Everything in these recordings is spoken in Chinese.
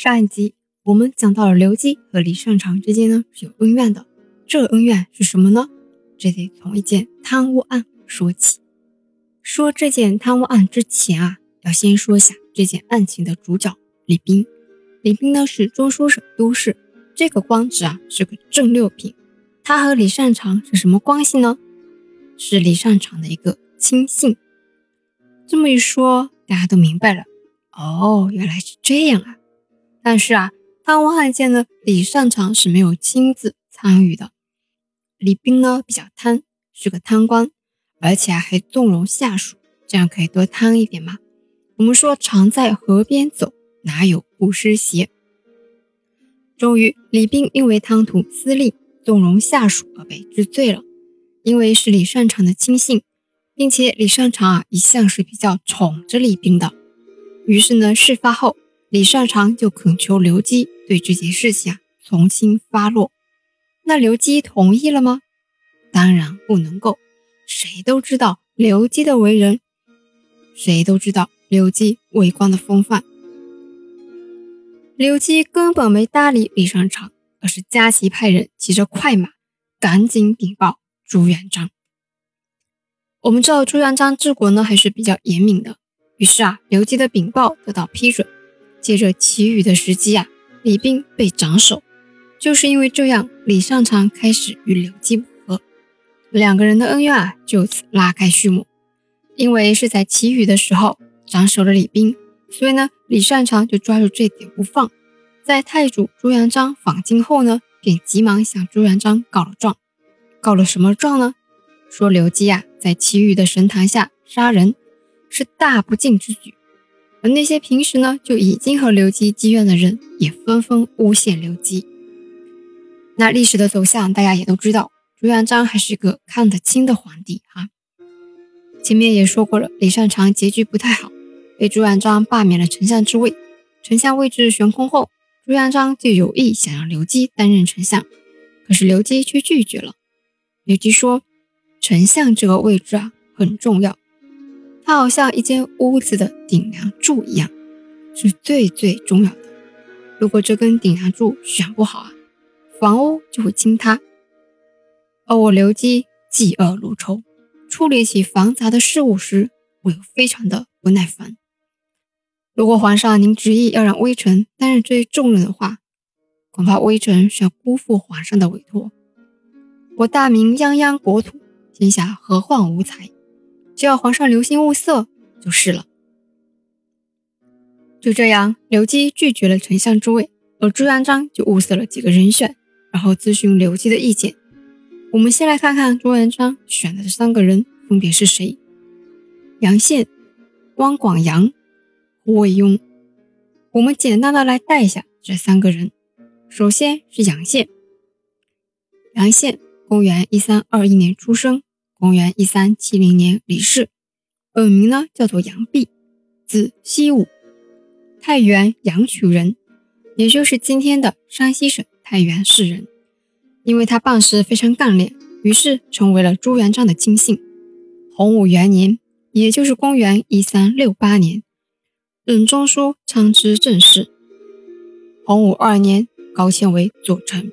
上一集我们讲到了刘基和李善长之间呢是有恩怨的，这恩怨是什么呢？这得从一件贪污案说起。说这件贪污案之前啊，要先说一下这件案情的主角李斌。李斌呢是中书省都事，这个官职啊是个正六品。他和李善长是什么关系呢？是李善长的一个亲信。这么一说，大家都明白了。哦，原来是这样啊！但是啊，贪污案件呢，李善长是没有亲自参与的。李斌呢比较贪，是个贪官，而且还纵容下属，这样可以多贪一点嘛。我们说常在河边走，哪有不湿鞋？终于，李斌因为贪图私利，纵容下属而被治罪了。因为是李善长的亲信，并且李善长啊一向是比较宠着李斌的。于是呢，事发后，李善长就恳求刘基对这件事情啊从轻发落。那刘基同意了吗？当然不能够。谁都知道刘基的为人，谁都知道刘基为官的风范。刘基根本没搭理李善长，而是加急派人骑着快马，赶紧禀报朱元璋。我们知道朱元璋治国呢还是比较严明的。于是啊，刘基的禀报得到批准。借着祈雨的时机啊，李斌被斩首。就是因为这样，李善长开始与刘基不和，两个人的恩怨啊就此拉开序幕。因为是在祈雨的时候斩首了李斌，所以呢，李善长就抓住这点不放。在太祖朱元璋访京后呢，便急忙向朱元璋告了状。告了什么状呢？说刘基啊，在祈雨的神坛下杀人。是大不敬之举，而那些平时呢就已经和刘基积怨的人，也纷纷诬陷刘基。那历史的走向，大家也都知道，朱元璋还是个看得清的皇帝哈。前面也说过了，李善长结局不太好，被朱元璋罢免了丞相之位。丞相位置悬空后，朱元璋就有意想让刘基担任丞相，可是刘基却拒绝了。刘基说：“丞相这个位置啊，很重要。”它好像一间屋子的顶梁柱一样，是最最重要的。如果这根顶梁柱选不好啊，房屋就会倾塌。而我刘基嫉恶如仇，处理起繁杂的事务时，我又非常的不耐烦。如果皇上您执意要让微臣担任这一重任的话，恐怕微臣是要辜负皇上的委托。我大明泱泱国土，天下何患无才？只要皇上留心物色就是了。就这样，刘基拒绝了丞相之位，而朱元璋就物色了几个人选，然后咨询刘基的意见。我们先来看看朱元璋选的这三个人分别是谁：杨宪、汪广洋、胡惟庸。我们简单的来带一下这三个人。首先是杨宪。杨宪，公元一三二一年出生。公元一三七零年离世，本名呢叫做杨弼，字希武，太原阳曲人，也就是今天的山西省太原市人。因为他办事非常干练，于是成为了朱元璋的亲信。洪武元年，也就是公元一三六八年，任中书参知政事。洪武二年，高迁为左丞。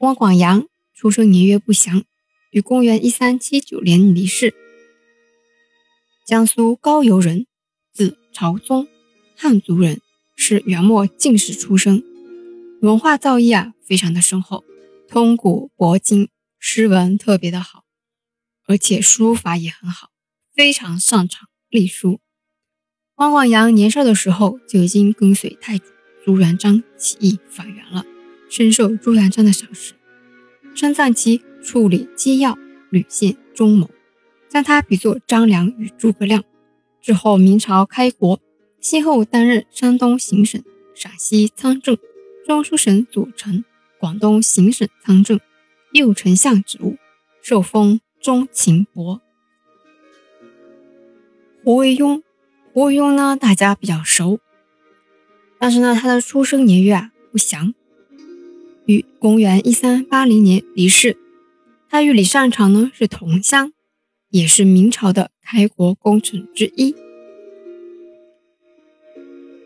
汪广洋出生年月不详。于公元一三七九年离世。江苏高邮人，字朝宗，汉族人，是元末进士出身，文化造诣啊非常的深厚，通古博今，诗文特别的好，而且书法也很好，非常擅长隶书。汪广洋年少的时候就已经跟随太祖朱元璋起义反元了，深受朱元璋的赏识，称赞其。处理机要，屡献忠谋，将他比作张良与诸葛亮。之后明朝开国，先后担任山东行省、陕西参政、中书省左丞、广东行省参政、右丞相职务，受封中勤伯。胡惟庸，胡惟庸呢，大家比较熟，但是呢，他的出生年月啊不详，于公元一三八零年离世。他与李善长呢是同乡，也是明朝的开国功臣之一。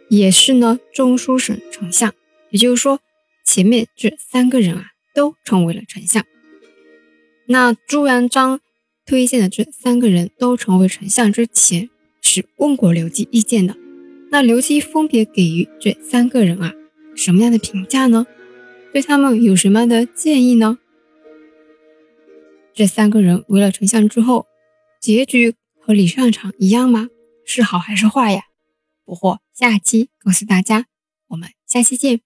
也是呢中书省丞相。也就是说，前面这三个人啊，都成为了丞相。那朱元璋推荐的这三个人都成为丞相之前，是问过刘基意见的。那刘基分别给予这三个人啊什么样的评价呢？对他们有什么样的建议呢？这三个人围了丞相之后，结局和李善长一样吗？是好还是坏呀？不惑下期告诉大家。我们下期见。